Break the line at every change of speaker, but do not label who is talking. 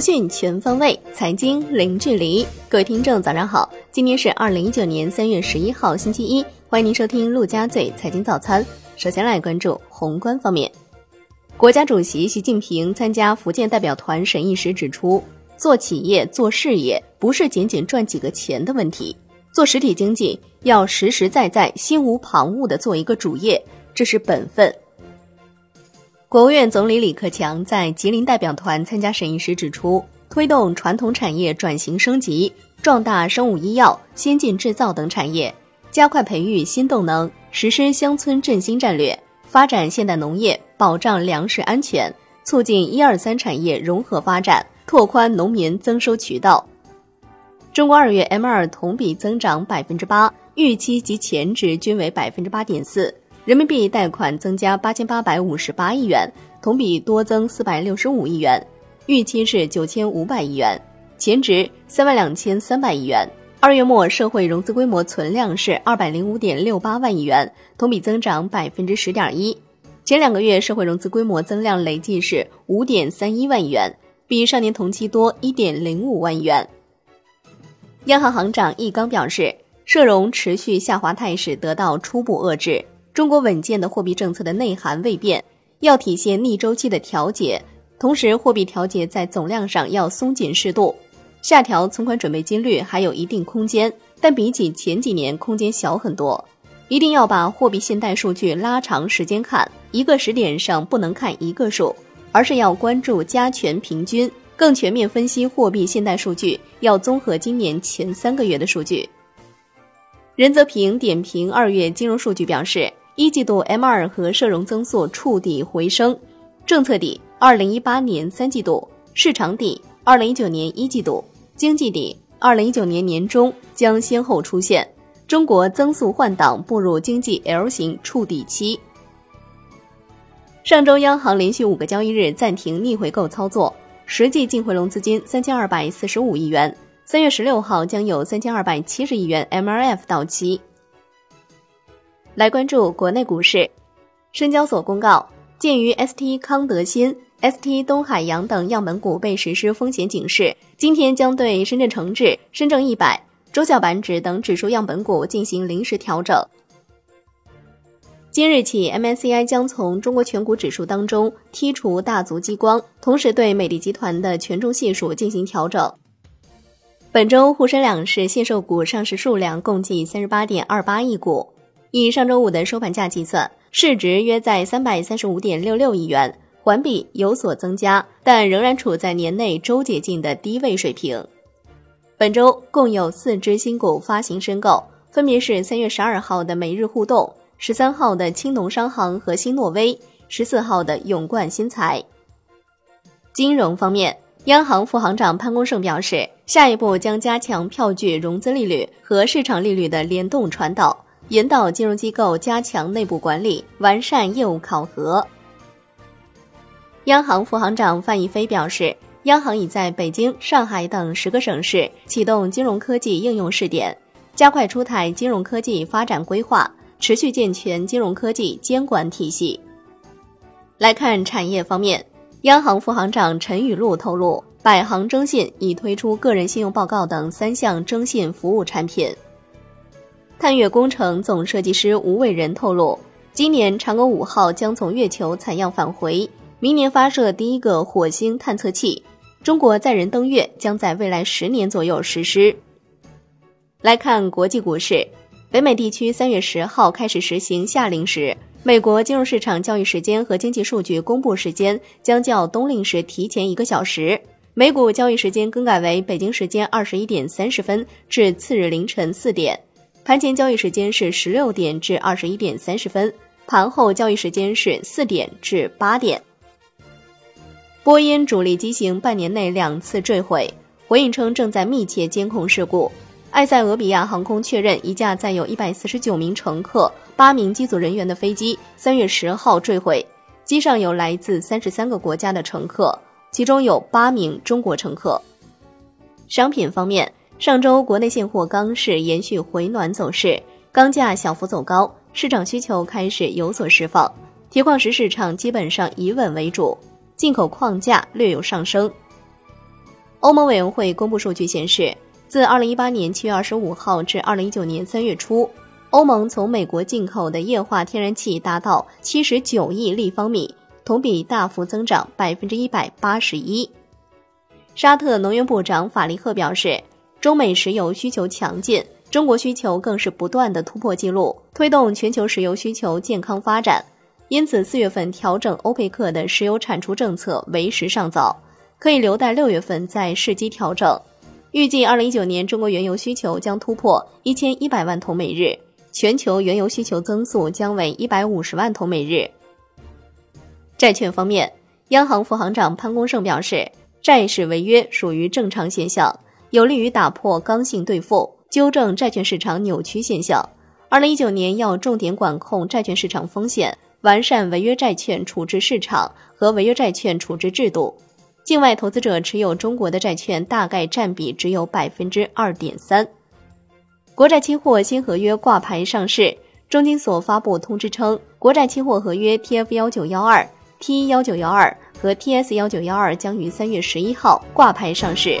讯全方位，财经零距离。各位听众，早上好！今天是二零一九年三月十一号，星期一。欢迎您收听陆家嘴财经早餐。首先来关注宏观方面，国家主席习近平参加福建代表团审议时指出，做企业、做事业不是仅仅赚几个钱的问题，做实体经济要实实在在、心无旁骛地做一个主业，这是本分。国务院总理李克强在吉林代表团参加审议时指出，推动传统产业转型升级，壮大生物医药、先进制造等产业，加快培育新动能，实施乡村振兴战略，发展现代农业，保障粮食安全，促进一二三产业融合发展，拓宽农民增收渠道。中国二月 M 二同比增长百分之八，预期及前值均为百分之八点四。人民币贷款增加八千八百五十八亿元，同比多增四百六十五亿元，预期是九千五百亿元，前值三万两千三百亿元。二月末社会融资规模存量是二百零五点六八万亿元，同比增长百分之十点一。前两个月社会融资规模增量累计是五点三一万亿元，比上年同期多一点零五万亿元。央行行长易纲表示，社融持续下滑态势得到初步遏制。中国稳健的货币政策的内涵未变，要体现逆周期的调节，同时货币调节在总量上要松紧适度，下调存款准备金率还有一定空间，但比起前几年空间小很多。一定要把货币信贷数据拉长时间看，一个时点上不能看一个数，而是要关注加权平均，更全面分析货币信贷数据，要综合今年前三个月的数据。任泽平点评二月金融数据表示。一季度 M 二和社融增速触底回升，政策底二零一八年三季度，市场底二零一九年一季度，经济底二零一九年年中将先后出现。中国增速换挡，步入经济 L 型触底期。上周央行连续五个交易日暂停逆回购操作，实际净回笼资金三千二百四十五亿元。三月十六号将有三千二百七十亿元 MLF 到期。来关注国内股市，深交所公告，鉴于 ST 康德新、ST 东海洋等样本股被实施风险警示，今天将对深圳成指、深证一百、中小板指等指数样本股进行临时调整。今日起，MSCI 将从中国全股指数当中剔除大族激光，同时对美的集团的权重系数进行调整。本周沪深两市限售股上市数量共计三十八点二八亿股。以上周五的收盘价计算，市值约在三百三十五点六六亿元，环比有所增加，但仍然处在年内周解禁的低位水平。本周共有四只新股发行申购，分别是三月十二号的每日互动、十三号的青农商行和新诺威、十四号的永冠新材。金融方面，央行副行长潘功胜表示，下一步将加强票据融资利率和市场利率的联动传导。引导金融机构加强内部管理，完善业务考核。央行副行长范一飞表示，央行已在北京、上海等十个省市启动金融科技应用试点，加快出台金融科技发展规划，持续健全金融科技监管体系。来看产业方面，央行副行长陈雨露透露，百行征信已推出个人信用报告等三项征信服务产品。探月工程总设计师吴伟仁透露，今年嫦娥五号将从月球采样返回，明年发射第一个火星探测器。中国载人登月将在未来十年左右实施。来看国际股市，北美地区三月十号开始实行夏令时，美国金融市场交易时间和经济数据公布时间将较冬令时提前一个小时，美股交易时间更改为北京时间二十一点三十分至次日凌晨四点。盘前交易时间是十六点至二十一点三十分，盘后交易时间是四点至八点。波音主力机型半年内两次坠毁，回应称正在密切监控事故。埃塞俄比亚航空确认一架载有一百四十九名乘客、八名机组人员的飞机三月十号坠毁，机上有来自三十三个国家的乘客，其中有八名中国乘客。商品方面。上周国内现货钢市延续回暖走势，钢价小幅走高，市场需求开始有所释放。铁矿石市场基本上以稳为主，进口矿价略有上升。欧盟委员会公布数据显示，自2018年7月25号至2019年3月初，欧盟从美国进口的液化天然气达到79亿立方米，同比大幅增长181%。沙特能源部长法利赫表示，中美石油需求强劲，中国需求更是不断的突破纪录，推动全球石油需求健康发展。因此，四月份调整欧佩克的石油产出政策为时尚早。可以留待六月份再试机调整。预计二零一九年中国原油需求将突破一千一百万桶每日，全球原油需求增速将为一百五十万桶每日。债券方面，央行副行长潘功胜表示，债市违约属于正常现象，有利于打破刚性兑付，纠正债券市场扭曲现象。二零一九年要重点管控债券市场风险，完善违约债券处置市场和违约债券处置制度。境外投资者持有中国的债券大概占比只有百分之二点三。国债期货新合约挂牌上市，中金所发布通知称，国债期货合约 TF 幺九幺二、T 幺九幺二和 TS 幺九幺二将于三月十一号挂牌上市。